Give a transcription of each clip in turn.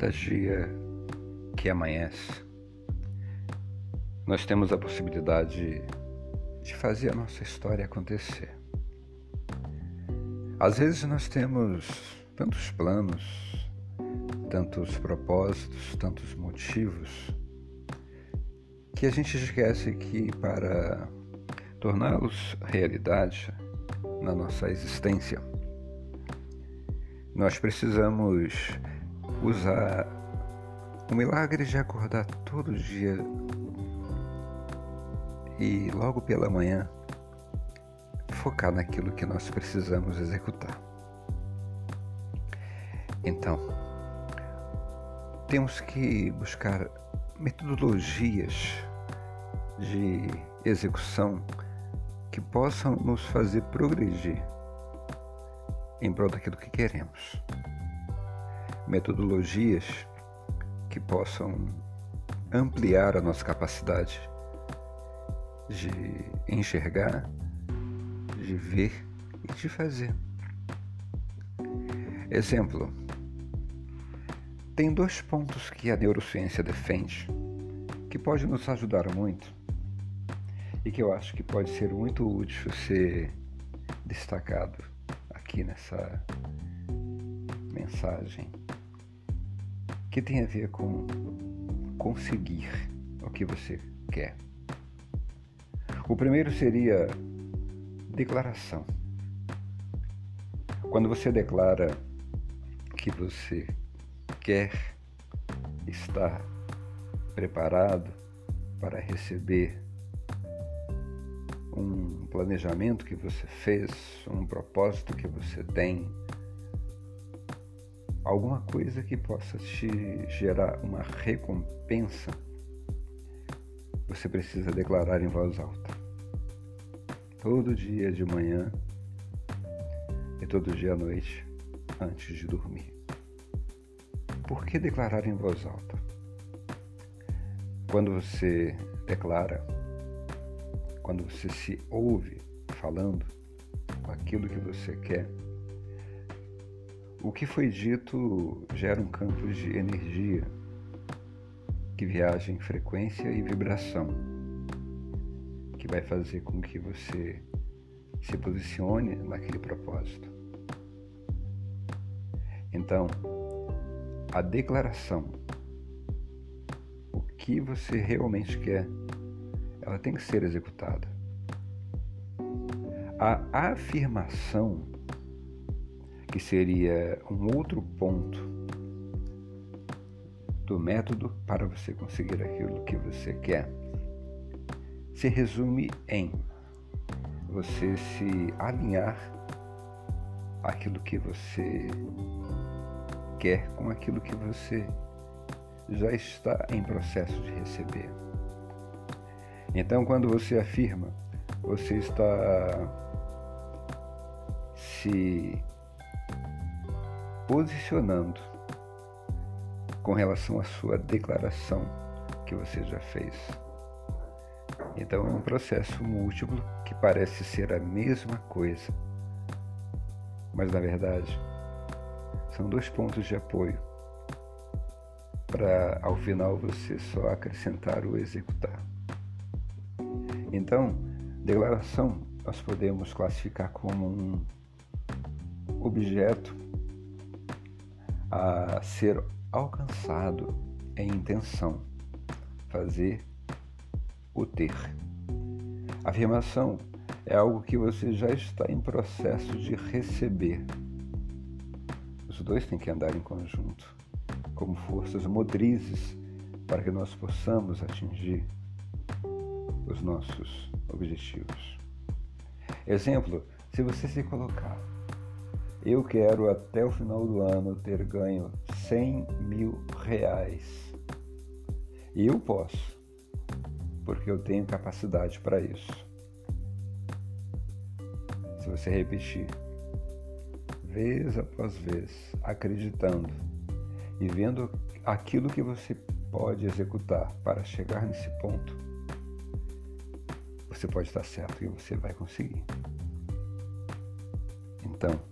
cada dia que amanhece, nós temos a possibilidade de fazer a nossa história acontecer. Às vezes nós temos tantos planos, tantos propósitos, tantos motivos, que a gente esquece que para torná-los realidade na nossa existência, nós precisamos usar o milagre de acordar todo dia e logo pela manhã focar naquilo que nós precisamos executar. Então, temos que buscar metodologias de execução que possam nos fazer progredir em prol daquilo que queremos. Metodologias que possam ampliar a nossa capacidade de enxergar, de ver e de fazer. Exemplo: tem dois pontos que a neurociência defende que pode nos ajudar muito e que eu acho que pode ser muito útil ser destacado aqui nessa mensagem que tem a ver com conseguir o que você quer. O primeiro seria declaração. Quando você declara que você quer estar preparado para receber um planejamento que você fez, um propósito que você tem, alguma coisa que possa te gerar uma recompensa, você precisa declarar em voz alta. Todo dia de manhã e todo dia à noite antes de dormir. Por que declarar em voz alta? Quando você declara, quando você se ouve falando aquilo que você quer, o que foi dito gera um campo de energia que viaja em frequência e vibração, que vai fazer com que você se posicione naquele propósito. Então, a declaração, o que você realmente quer, ela tem que ser executada. A afirmação, que seria um outro ponto do método para você conseguir aquilo que você quer, se resume em você se alinhar aquilo que você quer com aquilo que você já está em processo de receber. Então, quando você afirma, você está se posicionando com relação à sua declaração que você já fez. Então é um processo múltiplo que parece ser a mesma coisa, mas na verdade são dois pontos de apoio para ao final você só acrescentar o executar. Então, declaração nós podemos classificar como um objeto a ser alcançado em intenção, fazer o ter. Afirmação é algo que você já está em processo de receber. Os dois têm que andar em conjunto, como forças motrizes para que nós possamos atingir os nossos objetivos. Exemplo, se você se colocar, eu quero até o final do ano ter ganho 100 mil reais. E eu posso, porque eu tenho capacidade para isso. Se você repetir, vez após vez, acreditando e vendo aquilo que você pode executar para chegar nesse ponto, você pode estar certo e você vai conseguir. Então,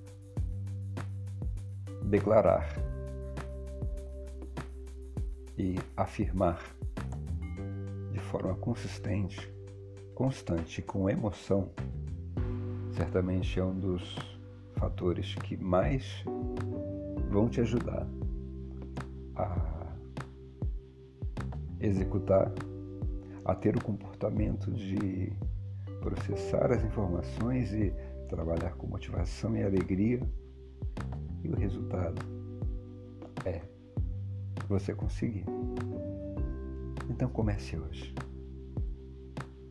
declarar e afirmar de forma consistente, constante, com emoção, certamente é um dos fatores que mais vão te ajudar a executar, a ter o comportamento de processar as informações e trabalhar com motivação e alegria. E o resultado é você conseguir. Então comece hoje.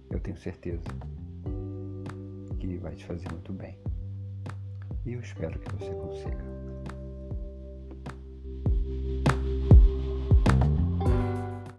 Eu tenho certeza que vai te fazer muito bem. E eu espero que você consiga.